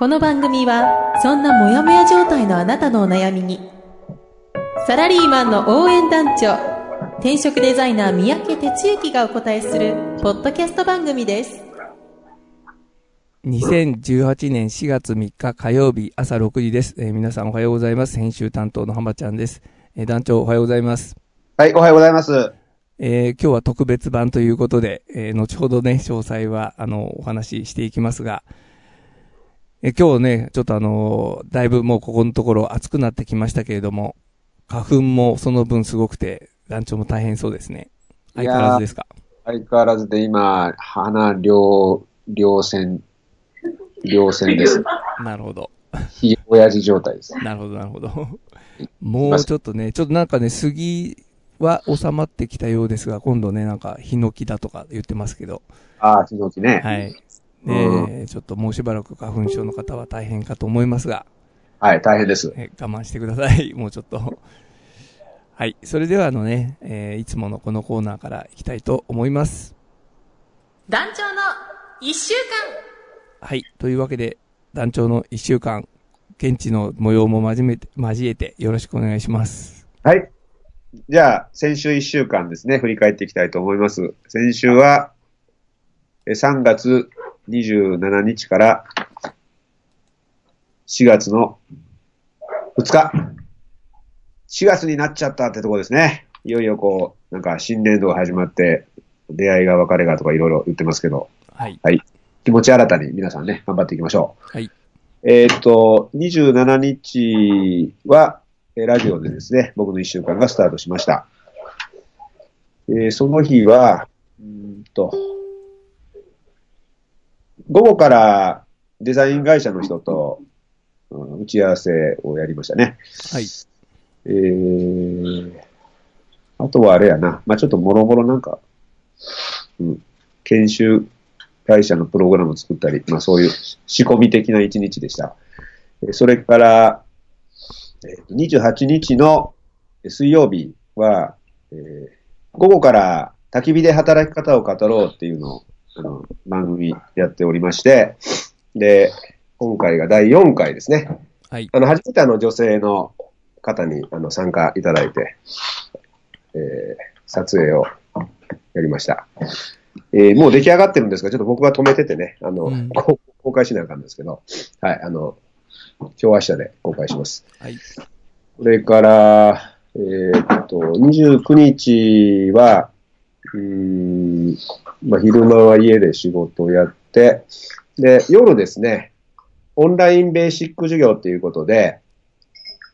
この番組はそんなモヤモヤ状態のあなたのお悩みにサラリーマンの応援団長転職デザイナー三宅哲之がお答えするポッドキャスト番組です2018年4月3日火曜日朝6時です。えー皆さんおはようございます。編集担当の浜ちゃんです。えー団長おはようございます。はい、おはようございます。えー今日は特別版ということで、えー後ほどね、詳細は、あの、お話ししていきますが、えー今日ね、ちょっとあのーだいぶもうここのところ暑くなってきましたけれども、花粉もその分すごくて、団長も大変そうですね。相変わらずですか？相変わらずで今、花両、両線、両線です。なるほど。ひ親父状態です。なるほど、なるほど。もうちょっとね、ちょっとなんかね、杉は収まってきたようですが、今度ね、なんか、ヒノキだとか言ってますけど、ああ、ヒノキね。はい。うねちょっともうしばらく花粉症の方は大変かと思いますが、はい、大変です。え我慢してください。もうちょっと。はい。それではあのね、えーいつものこのコーナーからいきたいと思います。団長の一週はい。というわけで、団長の一週間、現地の模様も交えて、交えてよろしくお願いします。はい。じゃあ、先週1週間ですね、振り返っていきたいと思います。先週は、え3月27日から4月の2日。4月になっちゃったってとこですね。いよいよこう、なんか新年度が始まって、出会いが別れがとかいろいろ言ってますけど、はい。はい。気持ち新たに皆さんね、頑張っていきましょう。はい。えーっと、27日は、えーラジオでですね、僕の一週間がスタートしました。えーその日は、うーんと、午後からデザイン会社の人と、うん打ち合わせをやりましたね。はい。えー、あとはあれやな、まあちょっともろもろなんか、うん、研修会社のプログラムを作ったり、まあそういう仕込み的な一日でした。えーそれから、えーと28日の水曜日は、えー午後から焚き火で働き方を語ろうっていうのを、あの、番組やっておりまして、で、今回が第4回ですね。はい。あの、初めてあの女性の方にあの参加いただいて、えー撮影をやりました。えーもう出来上がってるんですが、ちょっと僕が止めててね、あの、うん公開しなあかんですけど、はい、あの、今日明日で公開します。はい。それから、えーっと、29日は、うーん、まあ、昼間は家で仕事をやって、で、夜ですね、オンラインベーシック授業ということで、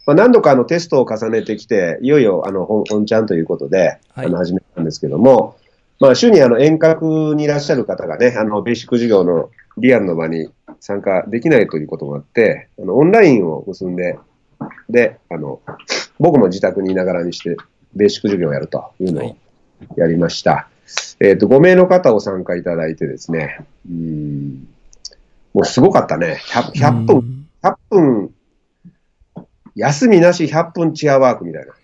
まあ、何度かあのテストを重ねてきて、いよいよあの本本ちゃんということで、はい。あの始めたんですけども、まあ、週にあの遠隔にいらっしゃる方がね、あのベーシック授業のリアルの場に参加できないということもあって、あのオンラインを結んで、で、あの、僕も自宅にいながらにして、ベーシック授業をやるというのをやりました。えっ、と、5名の方を参加いただいてですね、うーん、もうすごかったね。100, 100分、うん100分、休みなし100分チェアワークみたいな。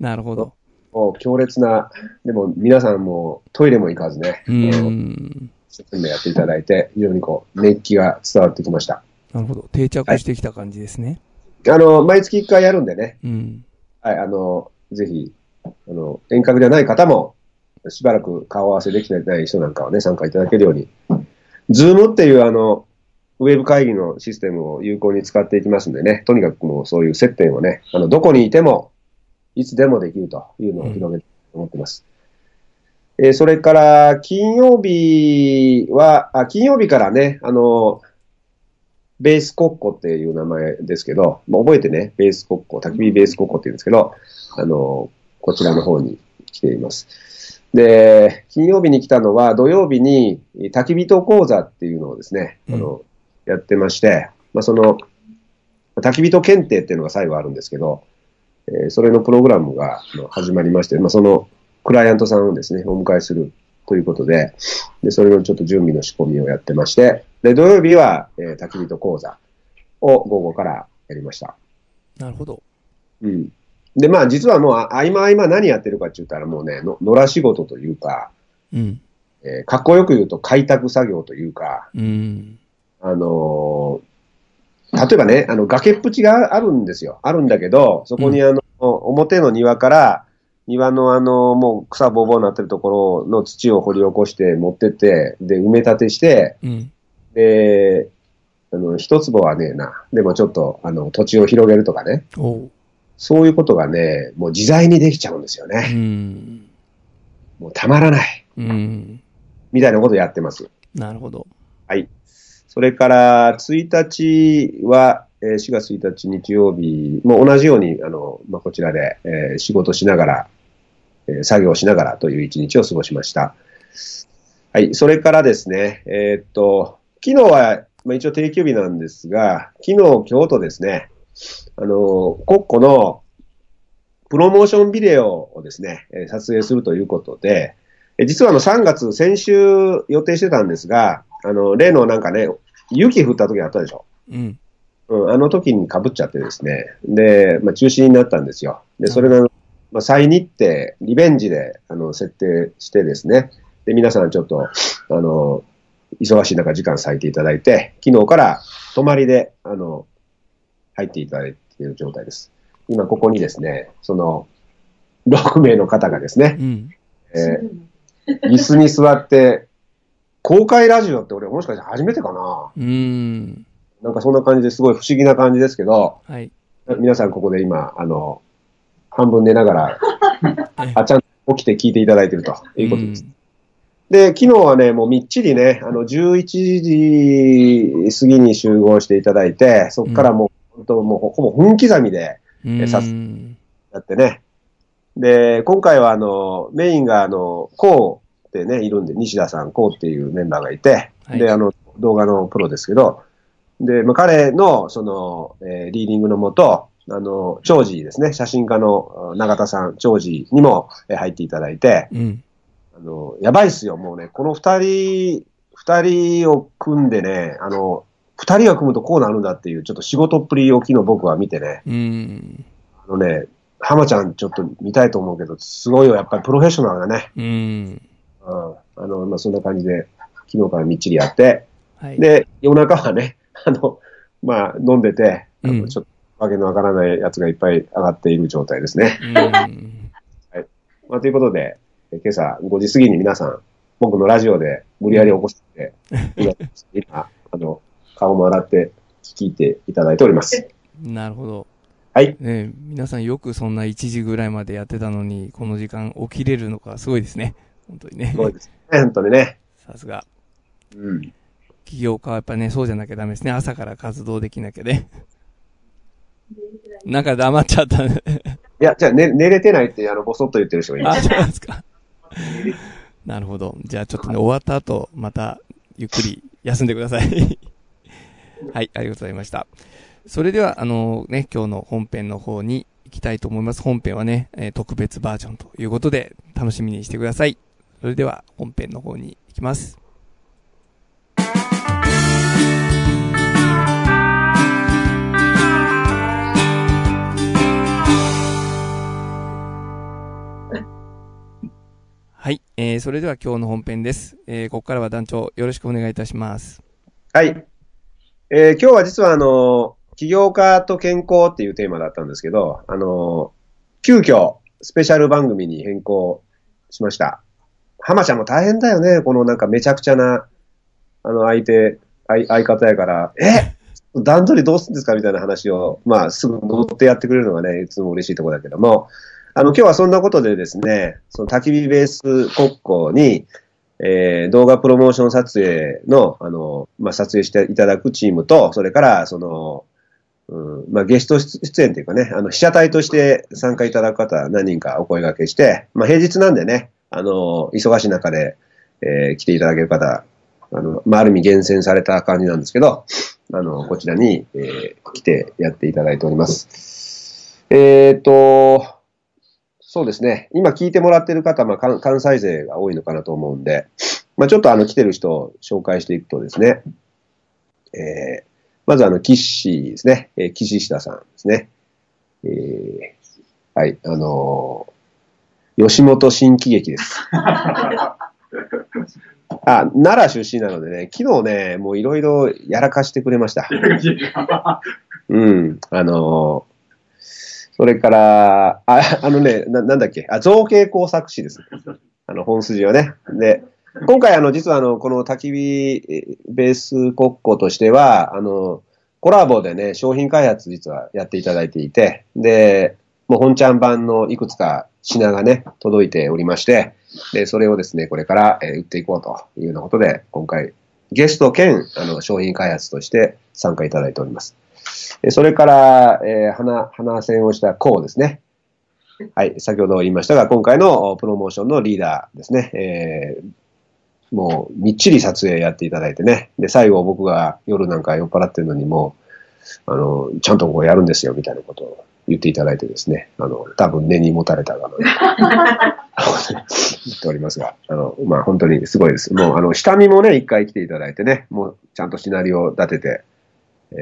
なるほど。もう強烈な、でも皆さんもトイレも行かずね、うあのん。一生懸命やっていただいて、非常にこう、熱気が伝わってきました。なるほど。定着してきた感じですね。あの、毎月1回やるんでね、うん。はい、あの、ぜひ、あの、遠隔ではない方も、しばらく顔合わせできてない人なんかはね、参加いただけるように、ズームっていうあの、ウェブ会議のシステムを有効に使っていきますんでね、とにかくもうそういう接点をね、あの、どこにいても、いつでもできるというのを広げて思ってます。えーそれから、金曜日は、あ、金曜日からね、あの、ベースコッコっていう名前ですけど、まあ、覚えてね、ベースコッコ、焚き火ベースコッコって言うんですけど、あの、こちらの方に来ています。で、金曜日に来たのは、土曜日に焚き火と講座っていうのをですね、あの、やってまして、まあ、その、焚き人検定っていうのが最後あるんですけど、えーそれのプログラムが始まりまして、まあ、そのクライアントさんをですね、お迎えするということで、で、それのちょっと準備の仕込みをやってまして、で、土曜日は、えー、焚き人講座を午後からやりました。なるほど。うん。で、まあ実はもうあ合間合間何やってるかって言ったらもうね、の野良仕事というか、うん。えーかっこよく言うと開拓作業というか、うん。あのー例えばね、あの、崖っぷちがあるんですよ。あるんだけど、そこにあの、表の庭から、庭のあの、もう草ぼうぼうになってるところの土を掘り起こして持ってって、で、埋め立てして、うん。で、あの、一坪はねえな。でもちょっと、あの、土地を広げるとかね。おう。そういうことがね、もう自在にできちゃうんですようね。ん。もうたまらない。うん。みたいなことをやってます。なるほど。はい。それから、1日は、えー4月1日日曜日も同じように、あの、まあ、こちらで、えー仕事しながら、えー作業しながらという一日を過ごしました。はい。それからですね、えーっと、昨日は、まあ、一応定休日なんですが、昨日、今日とですね、あの、国庫のプロモーションビデオをですね、えー撮影するということで、え実はあの3月、先週予定してたんですが、あの、例のなんかね、雪降った時あったでしょ？うん。うん、あの時に被っちゃってですね。で、まあ、中止になったんですよ。で、それが、まあ、再日程、リベンジで、あの、設定してですね。で、皆さんちょっと、あの、忙しい中時間割いていただいて、昨日から泊まりで、あの、入っていただいている状態です。今ここにですね、その、6名の方がですね、うん。えー椅子に座って、公開ラジオって俺もしかして初めてかな？うん。なんかそんな感じですごい不思議な感じですけど、はい。皆さんここで今、あの、半分寝ながら、あ、ちゃんと起きて聞いていただいているということです。で、昨日はね、もうみっちりね、あの、11時過ぎに集合していただいて、そこからもう、本当もうほほぼ分刻みでうん。えさうん。やってね。で、今回はあの、メインがあの、こうってね、いるんで、西田さん、こうっていうメンバーがいて、はいで、あの、動画のプロですけど、で、まあ、彼の、その、えーリーディングのもと、あの、長治ですね、写真家のあ永田さん、長治にもえー入っていただいて、うん。あの、やばいっすよ、もうね、この二人、二人を組んでね、あの、二人が組むとこうなるんだっていう、ちょっと仕事っぷりを昨日僕は見てね、うん。あのね、浜ちゃんちょっと見たいと思うけど、すごいよ、やっぱりプロフェッショナルだね。うん。うん。あの、まあ、そんな感じで、昨日からみっちりやって、はい。で、夜中はね、あの、まあ、飲んでて、あうんのちょっとわけのわからないやつがいっぱい上がっている状態ですね。うん。まあ、ということで、え今朝5時過ぎに皆さん、僕のラジオで無理やり起こして、今、今あの、顔も洗って聞いていただいております。なるほど。はい。ね皆さんよくそんな1時ぐらいまでやってたのに、この時間起きれるのかすごいですね。本当にねす。ごいですね、本当にね。さすが。うん。起業家はやっぱね、そうじゃなきゃダメですね。朝から活動できなきゃね。なんか黙っちゃったね。いや、じゃあ、ね、寝れてないって、あの、ぼそっと言ってる人がいまあ、す。そうですか。なるほど。じゃあちょっとね、終わった後、また、ゆっくり休んでください。はい、ありがとうございました。それでは、あのね、今日の本編の方に行きたいと思います。本編はね、えー特別バージョンということで、楽しみにしてください。それでは、本編の方に行きます。はい、えー、それでは今日の本編です。えー、ここからは団長、よろしくお願いいたします。はい。えー今日は実はあの、起業家と健康っていうテーマだったんですけど、あの、急遽スペシャル番組に変更しました。浜ちゃんも大変だよね、このなんかめちゃくちゃな、あの相手、相相方やから、え？段取りどうするんですか？みたいな話を、まあすぐ乗ってやってくれるのがね、いつも嬉しいところだけども、あの、今日はそんなことでですね、その焚き火ベース国交に、えー動画プロモーション撮影の、あの、まあ、撮影していただくチームと、それから、その、うん、まあ、ゲスト出演というかね、あの、被写体として参加いただく方何人かお声掛けして、まあ、平日なんでね、あの、忙しい中で、えー来ていただける方、あの、まあ、ある意味厳選された感じなんですけど、あの、こちらに、えー来てやっていただいております。えっ、と、そうですね。今聞いてもらってる方、まあ、関関西勢が多いのかなと思うんで、まあ、ちょっとあの、来てる人を紹介していくとですね、えーまずあの、岸ですね。えー岸下さんですね。えーはい、あのー吉本新喜劇です。あ、奈良出身なのでね、昨日ね、もういろいろやらかしてくれました。うん、あのーそれから、あ、あのね、な、なんだっけ、あ、造形工作士です。あの、本筋はね。で、今回あの、実はあの、この焚き火ベース国庫としては、あの、コラボでね、商品開発実はやっていただいていて、で、もう本ちゃん版のいくつか品がね、届いておりまして、で、それをですね、これから、え売っていこうというようなことで、今回、ゲスト兼、あの、商品開発として参加いただいております。それから、えー、花、花線をしたコウですね。はい、先ほど言いましたが、今回のプロモーションのリーダーですね。えーもう、みっちり撮影やっていただいてね。で、最後僕が夜なんか酔っ払ってるのにもう、あの、ちゃんとこうやるんですよ、みたいなことを言っていただいてですね。あの、多分根に持たれたかな。言っておりますが、あの、まあ、本当にすごいです。もう、あの、下見もね、一回来ていただいてね、もう、ちゃんとシナリオを立てて、えー、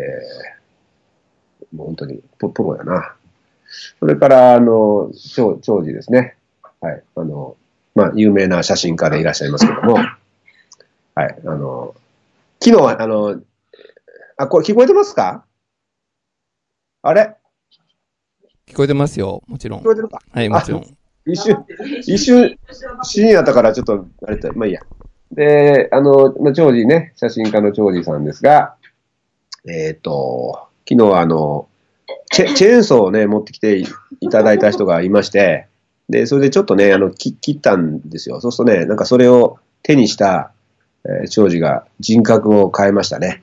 もう本当にププロやな。それから、あの、長、長寿ですね。はい。あの、まあ、有名な写真家でいらっしゃいますけども、はい。あの、昨日は、あの、あ、これ聞こえてますか？あれ？聞こえてますよ、もちろん聞。こえてるか？はい、もちろん。一瞬、一瞬、深夜だからちょっと、あれだ、まあいいや。で、あの、まあ、長司ね、写真家の長司さんですが、えっ、と、昨日はあの、チェチェーンソーをね、持ってきていいただいた人がいまして、で、それでちょっとね、あの、き切ったんですよ。そうするとね、なんかそれを手にした、えー長司が人格を変えましたね。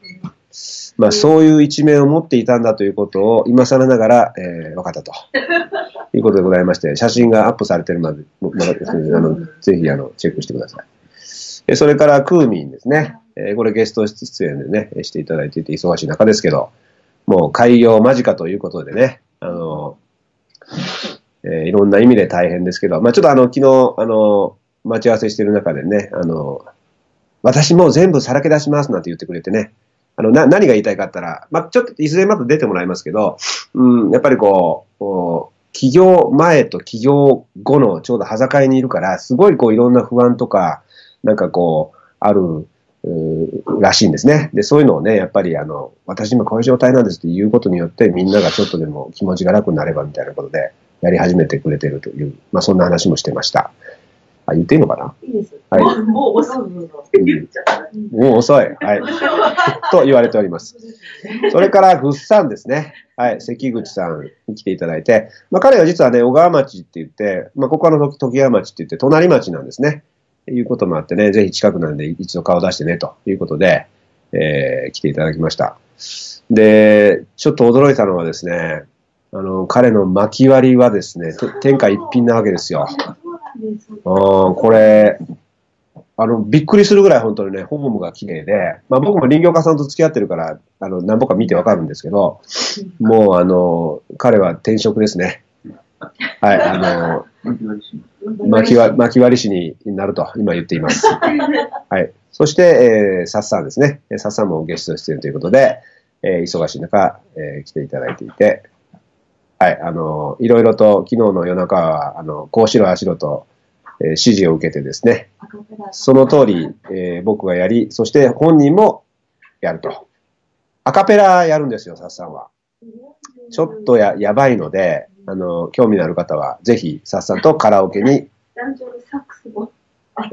まあ、そういう一面を持っていたんだということを今更ながら、えー分かったと。いうことでございまして、写真がアップされてるまで、あのぜひあのチェックしてください。えそれから、クーミンですね。えーこれゲスト出演でね、えしていただいていて忙しい中ですけど、もう開業間近ということでね、あの、えーいろんな意味で大変ですけど、まあちょっとあの、昨日、あの、待ち合わせしてる中でね、あの、私もう全部さらけ出しますなんて言ってくれてね、あの、な、何が言いたいかったら、まあちょっといずれまた出てもらいますけど、うん、やっぱりこう、こう起業前と起業後のちょうど端境にいるから、すごいこういろんな不安とか、なんかこう、ある、らしいんですね。で、そういうのをね、やっぱりあの、私今こういう状態なんですっていうことによって、みんながちょっとでも気持ちが楽になればみたいなことで、やり始めてくれてるという、まあそんな話もしてました。あ、言っていいのかな？いいです。はいもう遅い。もう遅い。はい。と言われております。それから、ぐっさんですね。はい。関口さんに来ていただいて、まあ、彼は実はね、小川町って言って、まあ、ここはの時川町って言って、隣町なんですね。いうこともあってね、ぜひ近くなんで一度顔出してね、ということで、えー来ていただきました。で、ちょっと驚いたのはですね、あの、彼の巻き割りはですね、て天下一品なわけですよ。そうなんです。うん、これ、あの、びっくりするぐらい本当にね、フォームが綺麗で、まあ僕も林業家さんと付き合ってるから、あの、何ぼか見てわかるんですけど、もうあの、彼は転職ですね。はい、あの、巻き割巻き割り師になると今言っています。はい。そして、えー、サッサンですね。えーサッサンもゲスト出演ということで、えー忙しい中、えー来ていただいていて、はい、あの、いろいろと昨日の夜中は、あの、こうしろああしろと、えー指示を受けてですね、その通り、えー僕がやり、そして本人もやると。アカペラやるんですよ、サッサンは。ちょっとや、やばいので、あの、興味のある方は、ぜひ、サッサンとカラオケに、男女のサックスも。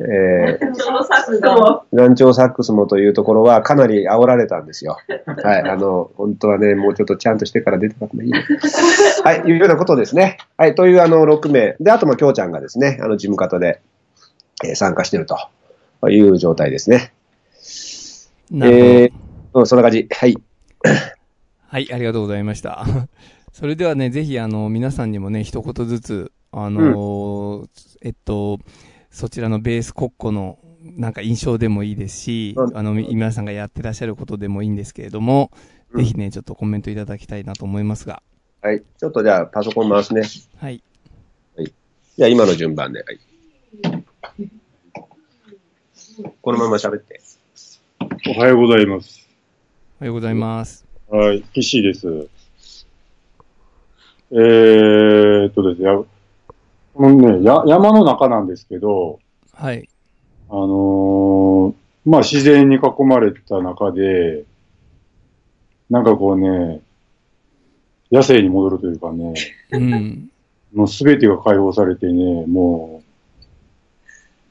えー、男女のサックスも。団長サックスもというところはかなり煽られたんですよ。はい。あの、本当はね、もうちょっとちゃんとしてから出てた方がいいね。はい。いうようなことですね。はい。というあの、6名。で、あと、まあ、きょうちゃんがですね、あの、事務方で、えー参加しているという状態ですね。なるほど。えーうん、そんな感じ。はい。はい、ありがとうございました。それではね、ぜひ、あの、皆さんにもね、一言ずつ、あのーえっと、そちらのベース国庫のなんか印象でもいいですし、うんあの、み皆さんがやってらっしゃることでもいいんですけれども、うんぜひね、ちょっとコメントいただきたいなと思いますが。はい。ちょっとじゃあ、パソコン回すね。はい。じゃあ、今の順番で。はい。このまま喋って。おはようございます。おはようございます。はい、岸です。えーっとですね、やこのね、や山の中なんですけど、はい。あのーまあ自然に囲まれた中で、なんかこうね、野生に戻るというかね、うん。もうすべてが解放されてね、もう、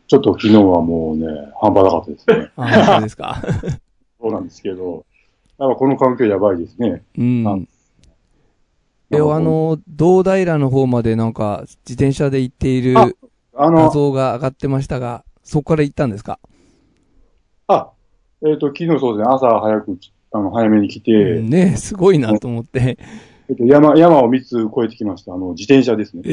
ちょっと昨日はもうね、半端なかったですね。あ、そうですか。そうなんですけど、やっぱこの環境やばいですね。うんあ。え、あの、道平の方までなんか、自転車で行っている画の、像が上がってましたが、そこから行ったんですか？あ、えっ、と、昨日そうですね、朝早く、あの、早めに来て、うんねすごいなと思って。えっと、山、山を3つ越えてきました。あの、自転車ですね。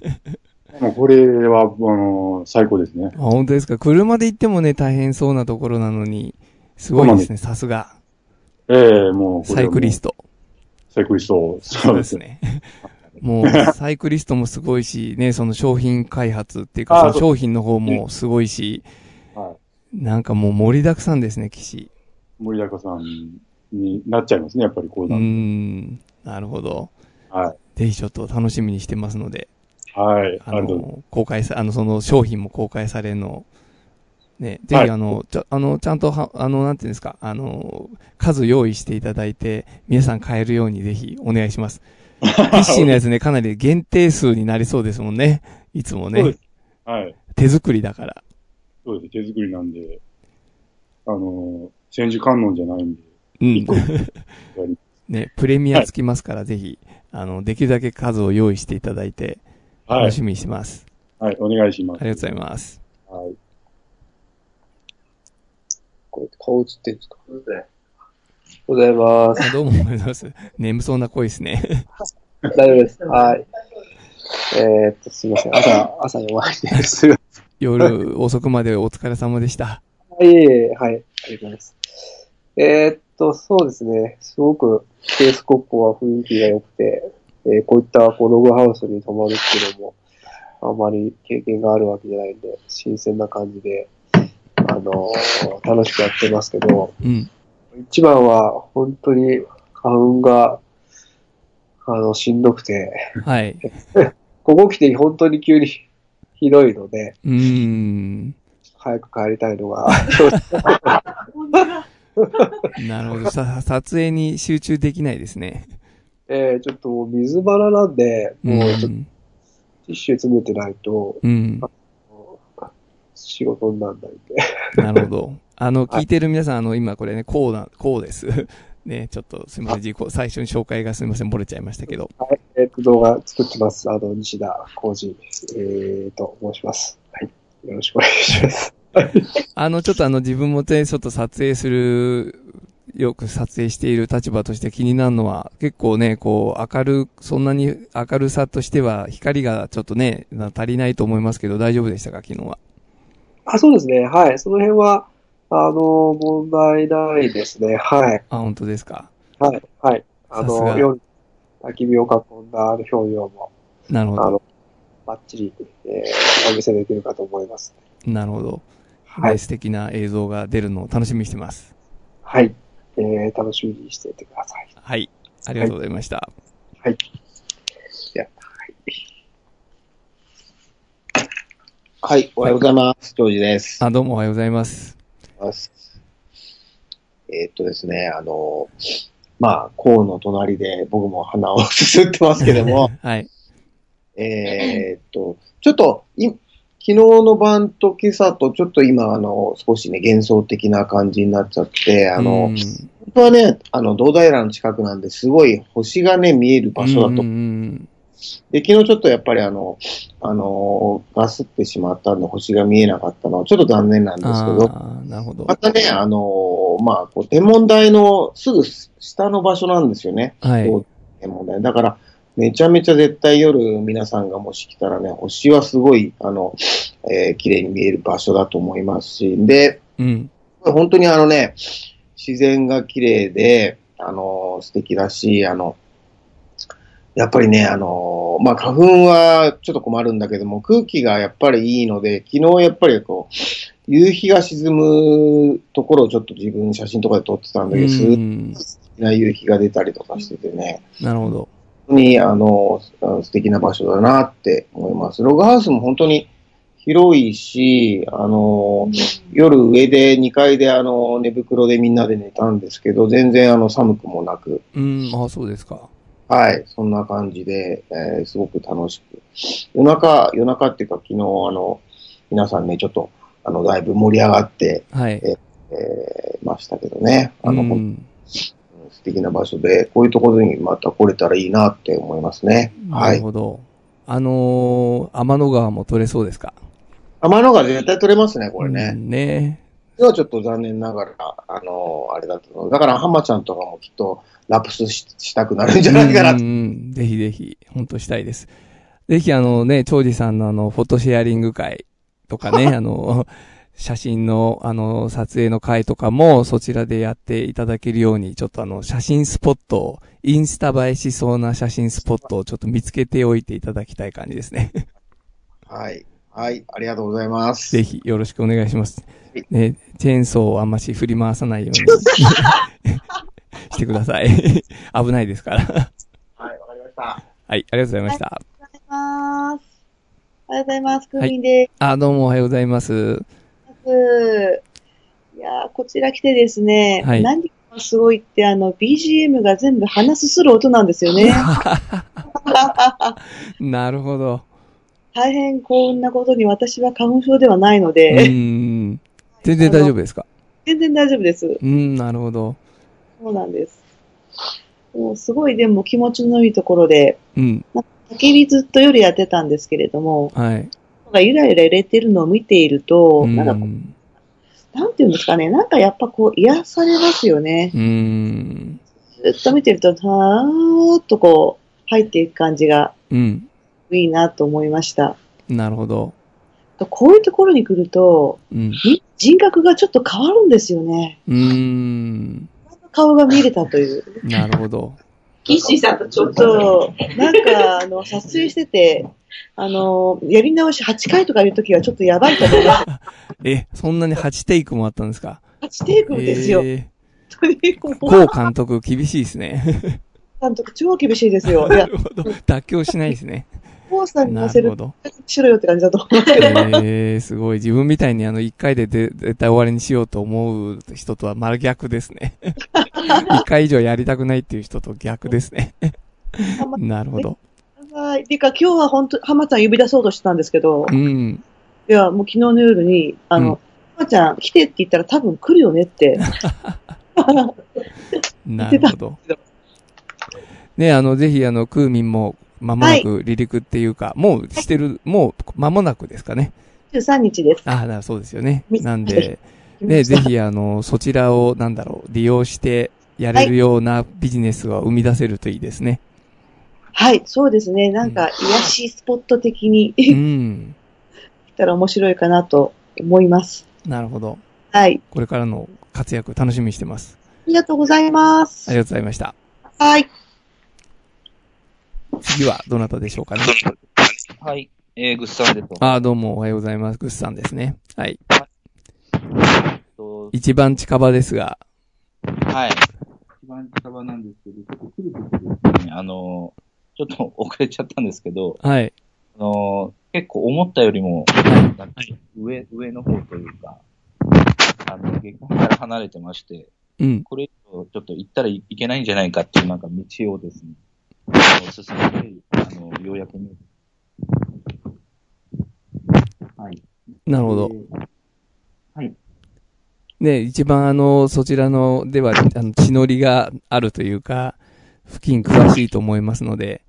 もうこれは、あの、最高ですね。あ、本当ですか？車で行ってもね、大変そうなところなのに、すごいですね、さすが。ええもうこれはもう、サイクリスト。サイクリスト。そうです。ね。もう、サイクリストもすごいし、ね、その商品開発っていうか、あその商品の方もすごいし、はなんかもう盛りだくさんですね、騎士。い。森高さんになっちゃいますね、やっぱりこううなるん、なるほど。はい。ぜひちょっと楽しみにしてますので、はい。あ。の、公開さ、あの、その商品も公開されるのを、ね、ぜひあの、ちゃ、あの、ちゃんとは、あの、なんていうんですか、あの、数用意していただいて、皆さん買えるようにぜひお願いします。ピッのやつね、かなり限定数になりそうですもんね。いつもね。はい。手作りだから。そうです。手作りなんで、あの、千手観音じゃないんで、うん ね、プレミアつきますから、ぜひ、あの、できるだけ数を用意していただいて、はい。楽しみにしてます。はい。お願いします。ありがとうございます。はい。これ顔映ってるんですか？おはようございます。あどうもおはようございます。眠そうな声ですね。大丈夫です。はい。えー、っと、すみません。朝、朝弱いです。は 夜遅くまでお疲れ様でした。い、いえいえはい。ありがとうございます。えー、っと、そうですね。すごく、ケースコップは雰囲気が良くて、えーこういったこうログハウスに泊まるっていうのも、あまり経験があるわけじゃないんで、新鮮な感じで、あのー楽しくやってますけど、うん。一番は本当に花粉が、あの、しんどくて、はい。ここ来て本当に急にひどいので、うーん。早く帰りたいのが、なるほど。さ、撮影に集中できないですね。えー、ちょっともう水腹なんで、うもうちょっとん。ティッシュ詰めてないと、うん。仕事にならないんで。なるほど。あの、はい聞いてる皆さん、あの、今これね、こうな、こうです。ね、ちょっとすみません、自己、最初に紹介がすみません、漏れちゃいましたけど。はい。えっ、と、動画作ってます。あの、西田浩二、えーと、申します。はい。よろしくお願いします。あの、ちょっとあの、自分もね、ちょっと撮影する、よく撮影している立場として気になるのは、結構ね、こう、明る、そんなに明るさとしては、光がちょっとね、な足りないと思いますけど、大丈夫でしたか、昨日は？あ、そうですね。はい。その辺は、あの、問題ないですね。はい。あ、本当ですか？はい。はい。あの、夜、焚き火を囲んだ表情も、なるほど。あの、バッチリ、えー、お見せできるかと思います。なるほど。はいね素敵な映像が出るのを楽しみにしてます。はい。えー、楽しみにしていてください。はい。ありがとうございました。はい。じゃあ、はい。はい、おはようございます。ジョージです。あ、どうもおはようございます。えーっとですね、あの、まあ、河の隣で僕も鼻を すすってますけども、はい。えーっと、ちょっと、い昨日の晩と今朝とちょっと今、あの、少しね、幻想的な感じになっちゃって、あの、うん本当はね、あの、堂平の近くなんで、すごい星がね、見える場所だとうんうんで、昨日ちょっとやっぱりあの、あの、ガスってしまったんで星が見えなかったのはちょっと残念なんうんですけど、なるほどま。たね、あの、まあ、こう天文台のすぐ下の場所なんですよね。はい。天文台。だから、めちゃめちゃ絶対夜皆さんがもし来たらね、星はすごい、あの、えー綺麗に見える場所だと思いますし、で、うん。本当にあのね、自然が綺麗で、あの、素敵だし、あの、やっぱりね、あの、まあ、花粉はちょっと困るんだけども、空気がやっぱりいいので、昨日やっぱりこう、夕日が沈むところをちょっと自分写真とかで撮ってたんだけど、すごな夕日が出たりとかしててね、なるほど。本当にあの、あの素敵な場所だなって思います。ログハウスも本当に広いし、あの、夜上で2階であの寝袋でみんなで寝たんですけど、全然あの寒くもなく、うん、あそうですか。はい、そんな感じで、えーすごく楽しく。夜中、夜中っていうか昨日あの、皆さんね、ちょっとあの、だいぶ盛り上がって、はい。えーましたけどね。あの、うほんん素敵な場所で、こういうところにまた来れたらいいなって思いますね。なはい。るほど。あのー、天の川も取れそうですか？天の川絶対取れますね、これうね。んねではちょっと残念ながら、あの、あれだと。だから、浜ちゃんとかもきっと、ラプスししたくなるんじゃないかなうんぜひぜひ、本当したいです。ぜひあのね、長司さんのあの、フォトシェアリング会とかね、あの、写真のあの、撮影の会とかもそちらでやっていただけるように、ちょっとあの、写真スポットを、インスタ映えしそうな写真スポットをちょっと見つけておいていただきたい感じですね。はい。はい。ありがとうございます。ぜひよろしくお願いしますはい。ね、チェーンソーをあんまし振り回さないように してください。危ないですから。はい、わかりました。はい、ありがとうございました。ありがとうございます。おはようございます。クーミンであ、どうもおはようございます。す。いやーこちら来てですね、はい何がすごいって、あの、BGM が全部鼻すする音なんですよね。なるほど。大変幸運なことに私は花粉症ではないのうで。全然大丈夫ですか？全然大丈夫です。うーん、なるほど。そうなんです。もうすごいでも気持ちのいいところで、うん。焚き火ずっと夜やってたんですけれども、はい。がゆらゆら揺れてるのを見ていると、うなんか。なんていうんですかね、なんかやっぱこう癒されますよね。うーん。ずっと見てると、はーっとこう、入っていく感じがうん。いいなと思いました。なるほど。こういうところに来ると、うん。み人格がちょっと変わるんですよね。うーん。顔が見れたという。なるほど。キッシーさんとちょっちと、なんか、あの、撮影してて、あの、やり直し8回とかいうときはちょっとやばいと思いました。え、そんなに8テイクもあったんですか？8テイクですよ。えー、うこう監督厳しいですね。監督超厳しいですよ。なる、ほど。妥協しないですね。コウさんにな乗せる。しろよって感じだと思いますけど。えー、すごい。自分みたいにあの、1回でで絶対終わりにしようと思う人とは真逆ですね。1回以上やりたくないっていう人と逆ですね。なるほど。はい。ていうか今日は本当、浜ちゃん呼び出そうとしてたんですけど、うん。いや、もう昨日の夜に、あの、うん浜ちゃん来てって言ったら多分来るよねって。なるほど。ね、あの、ぜひあの、クーミンも間もなく離陸っていうか、もうしてる、もう間もなくですかね。13日です。ああ、そうですよね。みなんで、ね、ぜひあの、そちらを、なんだろう、利用してやれるようなビジネスが生み出せるといいですね。はい、そうですね。なんか、癒しスポット的にう来ん。たら面白いかなと思います。なるほど。はい。これからの活躍楽しみにしてます。ありがとうございます。ありがとうございました。はい。次はどなたでしょうかね？はい。えー、ぐっさんです。ああ、どうもおはようございます。グッさんですね。はい。と一番近場ですが、はい。一番近場なんですけど、ちょっと来るときですね、あの、ちょっと遅れちゃったんですけど、はい。あの、結構思ったよりも、なんか上、上の方というか、あの、下界から離れてまして、うん。これ以上ちょっと行ったらいけないんじゃないかっていうなんか道をですね、進めて、あの、ようやく見はい。なるほど。はい。ね、一番あの、そちらの、では、あの、血のりがあるというか、付近詳しいと思いますので、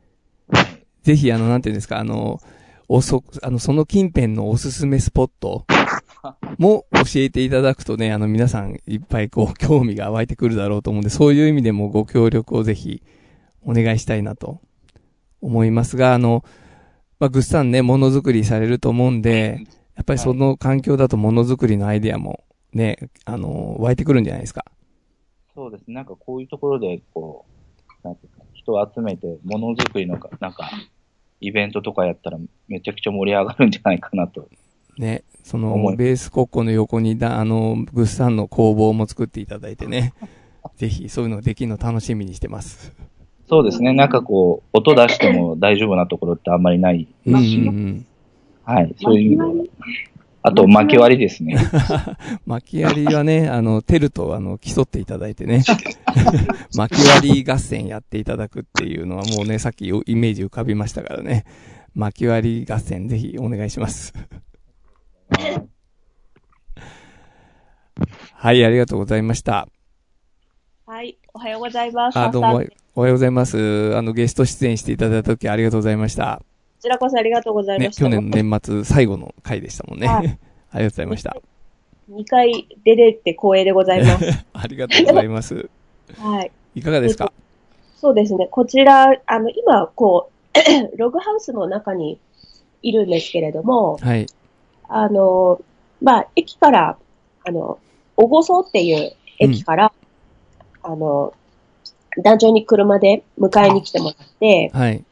ぜひあの、なんていうんですか、あの、おそ、あの、その近辺のおすすめスポットも教えていただくとね、あの、皆さんいっぱいこう、興味が湧いてくるだろうと思うんで、そういう意味でもご協力をぜひ、お願いしたいなと思いますが、あの、まあ、ぐっさんね、ものづくりされると思うんで、やっぱりその環境だとものづくりのアイデアもね、あの、湧いてくるんじゃないですか。そうですね。なんかこういうところで、こう、なんていうか、人を集めて、ものづくりのか、なんか、イベントとかやったらめちゃくちゃ盛り上がるんじゃないかなと。ね、そのベース国庫の横にだ、あの、ぐっさんの工房も作っていただいてね、ぜひそういうのできるの楽しみにしてます。そうですね。なんかこう、音出しても大丈夫なところってあんまりないうんうんし、うん。はい、そういう。あと、巻き割りですね。巻き割りはね、あの、テルとあの、競っていただいてね、巻き割り合戦やっていただくっていうのはもうね、さっきイメージ浮かびましたからね、巻き割り合戦ぜひお願いします。はい、ありがとうございました。はい、おはようございます。あ、どうもこ、おはようございます。あの、ゲスト出演していただいた時ありがとうございました。ちらこそありがとうございねま、した。去年の年末最後の回でしたもんね。はあ いりがとうございました。2回出れて光栄でございます。ありがとうございます。はい。いかがですか？そうですね。こちら、あの、今、こう、ログハウスの中にいるんですけれども、はい。あの、まあ、駅から、あの、小御荘っていう駅から、あの、団長に車で迎えに来てもらって、はい。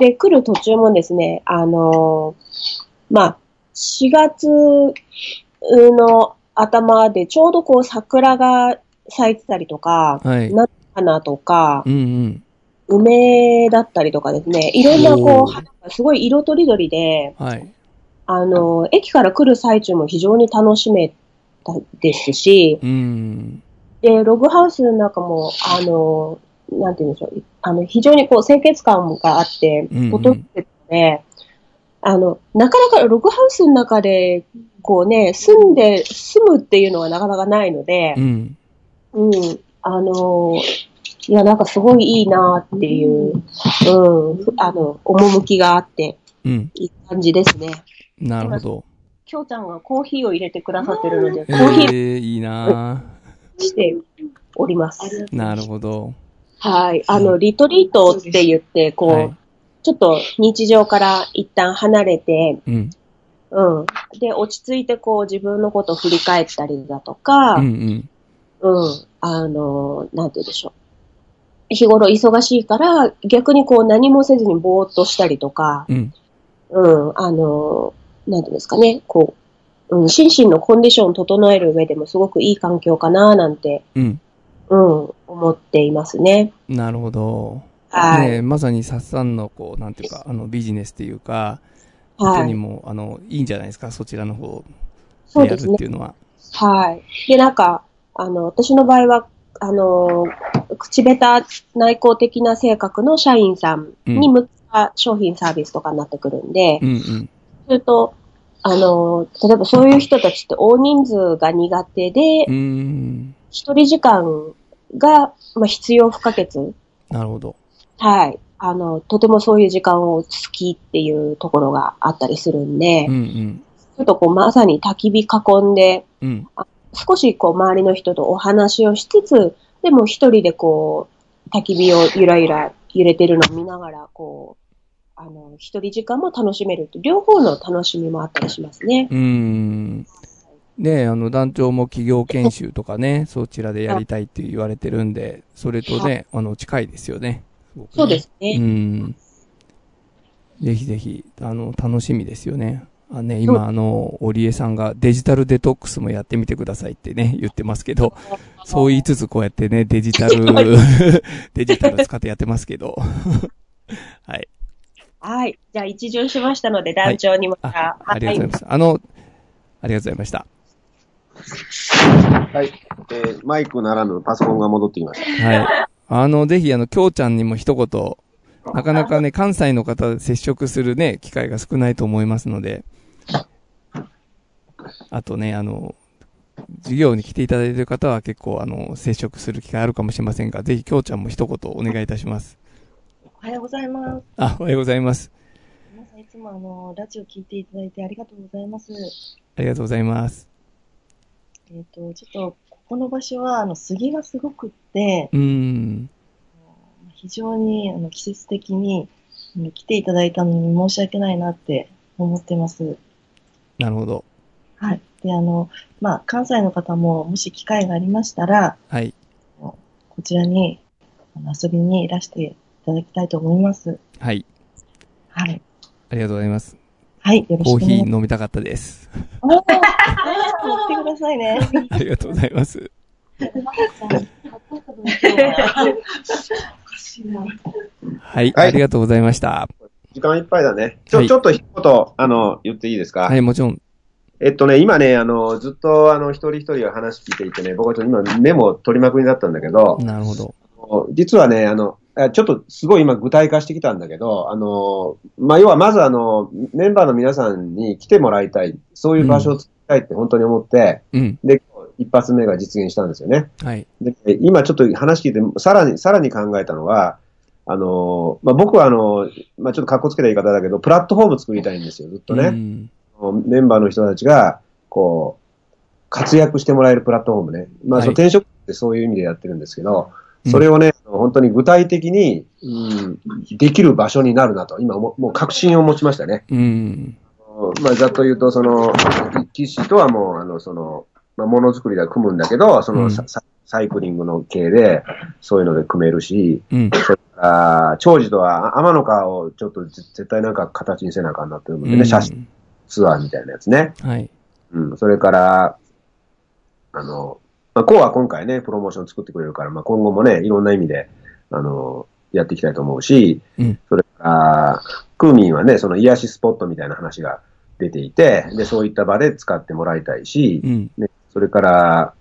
で、来る途中もですね、あのまあ、4月の頭でちょうどこう桜が咲いてたりとか、はい菜の花とか、うんうん。梅だったりとかですね、いろんなおこーう、花がすごい色とりどりで、はい。あの、駅から来る最中も非常に楽しめたですし、うん。で、ログハウスの中も、あの、なんて言うんでしょう、あの、非常にこう、清潔感があってうんうん、整ってるので、あの、なかなかログハウスの中で、こうね、住んで、住むっていうのはなかなかないのでう、ん。うん、あの、いや、なんかすごいいいなっていう、うん、ふあの、趣があって、うん。いい感じですね。なるほど。きょうちゃんがコーヒーを入れてくださってるので、えコーヒーー、いいなしております。ぁ。なるほど。はい。あの、リトリートって言って、こう、はいちょっと日常から一旦離れて、うん。うん。で、落ち着いてこう自分のことを振り返ったりだとか、うんううん、ん。あの、なんて言うでしょう。日頃忙しいから、逆にこう何もせずにぼーっとしたりとか、うん。うん、あの、なんていうんですかね、こう、うん、心身のコンディションを整える上でもすごくいい環境かな、なんて、うん。うん、思っていますね。なるほど。はい。ねまさにサッサンの、こう、なんていうか、あの、ビジネスっていうか、はい人にも、あの、いいんじゃないですか、そちらの方でやるっていうのは。はい。で、なんか、あの、私の場合は、あの、口下手内向的な性格の社員さんに向けた商品サービスとかになってくるんで、うんうん。それと、あの、例えばそういう人たちって大人数が苦手でう、ん。一人時間が、まあ、必要不可欠。なるほど。はい。あの、とてもそういう時間を好きっていうところがあったりするんで、うんうん。ちょっとこうまさに焚き火囲んで、うん。少しこう周りの人とお話をしつつ、でも一人でこう、焚き火をゆらゆら揺れてるのを見ながら、こう、あの、一人時間も楽しめるって、両方の楽しみもあったりしますね。うーん。ねあの、団長も企業研修とかね、そちらでやりたいって言われてるんで、それとね、あの、近いですよね。ねそうですうね。ん。ぜひぜひ、あの、楽しみですよね。あね、今、あの、織江さんがデジタルデトックスもやってみてくださいってね、言ってますけど、そう言いつつこうやってね、デジタル、デジタル使ってやってますけど。はい。はい。じゃあ一巡しましたので、団長にまた。あありがとうございます。あの、ありがとうございました。はい。えーマイクならぬパソコンが戻ってきました。はい。あの、ぜひ、あの、きょうちゃんにも一言、なかなかね、関西の方接触するね、機会が少ないと思いますので、あとね、あの、授業に来ていただいている方は結構、あの、接触する機会あるかもしれませんが、ぜひ、きょうちゃんも一言お願いいたします。おはようございます。あ、おはようございます。皆さんいつもあの、ラジオ聞いていただいてありがとうございます。ありがとうございます。えっ、と、ちょっと、ここの場所は、あの、杉がすごくって、うーん。非常にあの季節的に来ていただいたのに申し訳ないなって思ってます。なるほど。はい。で、あの、まあ、関西の方も、もし機会がありましたら、はい。こちらに遊びにいらしていただきたいと思います。はい。はい。ありがとうございます。はい。よろしコーヒー飲みたかったです。あー持ってくださいね。ありがとうございます。はい。はいありがとうございました。時間いっぱいだね。ちょ、はいちょっと一言、あの、言っていいですか？はい、もちろん。えっとね、今ね、あの、ずっと、あの、一人一人話聞いていてね、僕はちょっと今メモ取りまくりだったんだけど、なるほど。実はね、あの、あちょっとすごい今具体化してきたんだけど、あの、まあ、要はまずあの、メンバーの皆さんに来てもらいたい、そういう場所を作りたいって本当に思って、うん。で、一発目が実現したんですよね。はい。で、今ちょっと話聞いて、さらに、さらに考えたのは、あの、まあ、僕はあの、まあ、ちょっと格好つけた言い方だけど、プラットフォーム作りたいんですよ、ずっとね。うんメンバーの人たちが、こう、活躍してもらえるプラットフォームね。まあ、はいその転職ってそういう意味でやってるんですけど、うんそれをね、本当に具体的に、うん、できる場所になるなと、今ももう確信を持ちましたね。うん。まあ、ざっと言うと、その、騎士とはもう、あの、その、まあ、ものづくりでは組むんだけど、その、うんサイクリングの系で、そういうので組めるし、うん。それから、長寿とは、天の川をちょっとぜ絶対なんか形にせなあかんなっていうのでね、写真ツアーみたいなやつね。はい。うん、それから、あの、まあ、こうは今回ね、プロモーション作ってくれるから、まあ、今後もね、いろんな意味で、あの、やっていきたいと思うし、うんそれから、クーミンはね、その癒しスポットみたいな話が出ていて、で、そういった場で使ってもらいたいし、うん。ね、それから、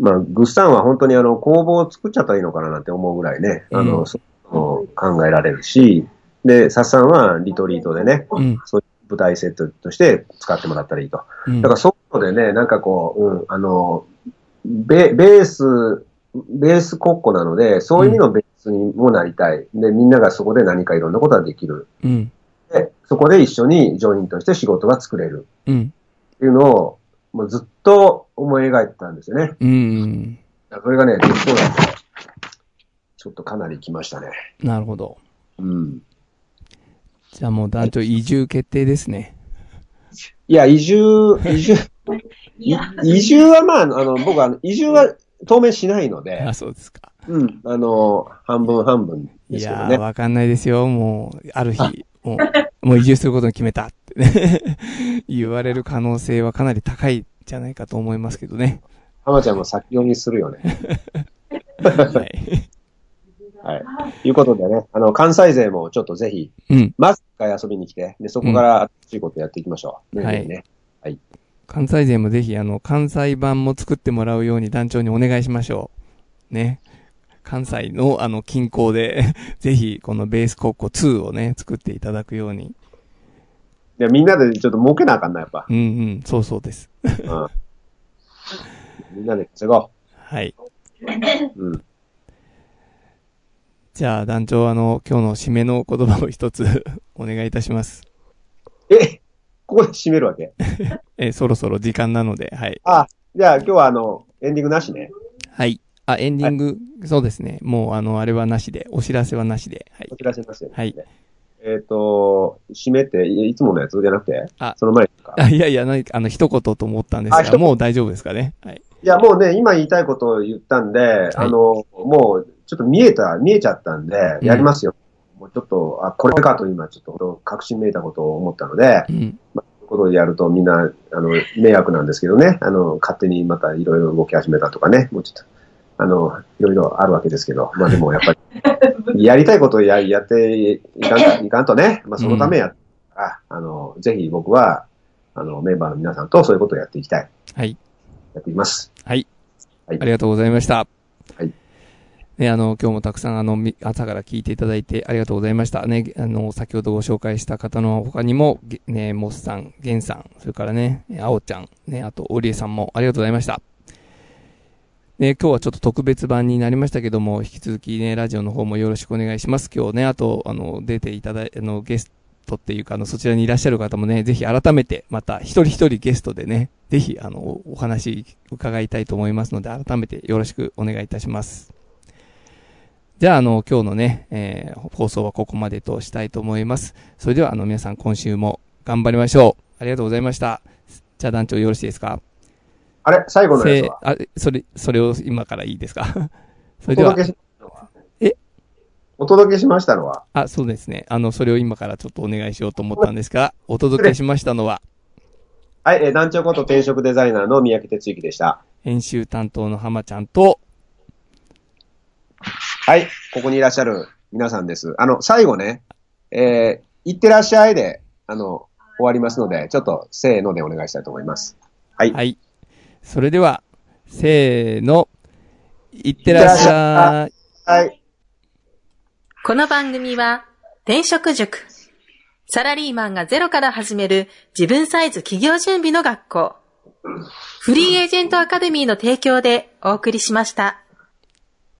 まあ、グッサンは本当にあの、工房を作っちゃったらいいのかななんて思うぐらいね、あの、うんそ考えられるし、で、サッサンはリトリートでね、うん。そういう舞台セットとして使ってもらったらいいと。うんだからそういうのでね、なんかこう、うん、あの、ベベース、ベース国庫なので、そういう意味のベースにもなりたい。で、みんながそこで何かいろんなことができる。うん。で、そこで一緒にジョインとして仕事が作れる。うん。っていうのを、もうずっと思い描いてたんですよね。うん。それがね、できそうだと。ちょっとかなり来ましたね。なるほど。うん。じゃあもう団長移住決定ですね。いや、移住、移住、い移住はまあ、あの、僕は、あの移住は当面しないので、あ、そうですか。うん、あの、半分半分でいやー、すけどね。わかんないですよ。もう、ある日、もう、もう移住することに決めたってね、言われる可能性はかなり高いんじゃないかと思いますけどね。浜ちゃんも先読みするよね。はい。はい。ということでね、あの、関西勢もちょっとぜひ、うん。まず一回遊びに来て、で、そこから新しいことやっていきましょう。ねはいね。関西勢もぜひ、あの、関西版も作ってもらうように団長にお願いしましょう。ね。関西の、あの、近郊で、ぜひ、このベースコッコ2をね、作っていただくように。で、みんなでちょっと儲けなあかんな、やっぱ。うんうん、そうそうです。うん。みんなで稼ごはい。う。うん。じゃあ、団長、あの、今日の締めの言葉を一つ お願いいたします。え、ここで締めるわけ え、そろそろ時間なので、はい。あ、じゃあ今日はあの、エンディングなしね。はい。あ、エンディング、そうですね。もう、あの、あれはなしで、お知らせはなしで、はいお。知らせますよ、ね。はい。えっ、と、締めて、いいつものやつじゃなくて？あその前かあ、いやいや、あの、一言と思ったんですが、もう大丈夫ですかね？はい。いや、もうね、今言いたいことを言ったんで、あの、もう、ちょっと見えた、見えちゃったんで、やりますよ。もうちょっと、あ、これかと今、ちょっと、確信めいたことを思ったので、うん。まあ、そういうことをやるとみんな、あの、迷惑なんですけどね、あの、勝手にまたいろいろ動き始めたとかね、もうちょっと、あの、いろいろあるわけですけど、まあでもやっぱり、やりたいことをややっていかんといかんとね、まあそのためや、ああの、ぜひ僕は、あの、メンバーの皆さんとそういうことをやっていきたい。はい。やっていきます。はい。はいありがとうございました。はい。ね、あの、今日もたくさん、あの、朝から聞いていただいてありがとうございました。ね、あの、先ほどご紹介した方の他にも、ね、モスさん、ゲンさん、それからね、あおちゃん、ね、あと、オリエさんもありがとうございました。ね、今日はちょっと特別版になりましたけども、引き続きね、ラジオの方もよろしくお願いします。今日ね、あと、あの、出ていただい、あの、ゲストっていうか、あの、そちらにいらっしゃる方もね、ぜひ改めて、また、一人一人ゲストでね、ぜひ、あの、お話伺いたいと思いますので、改めてよろしくお願いいたします。じゃあ、あの、今日のね、えー放送はここまでとしたいと思います。それでは、あの、皆さん今週も頑張りましょう。ありがとうございました。じゃあ、団長よろしいですか？あれ？最後のやつは？せあ、それ、それを今からいいですか？それおでは？お届けしましたのは、あ、そうですね。あの、それを今からちょっとお願いしようと思ったんですが、お届けしましたのは、はい、えー団長こと転職デザイナーの三宅哲之でした。編集担当の浜ちゃんと、はい、ここにいらっしゃる皆さんです。あの、最後ね、えー、いってらっしゃいで、あの、終わりますので、ちょっと、せーのでお願いしたいと思います。はい。はい。それでは、せーの、いってらっしゃい。はい。この番組は、転職塾。サラリーマンがゼロから始める自分サイズ企業準備の学校。フリーエージェントアカデミーの提供でお送りしました。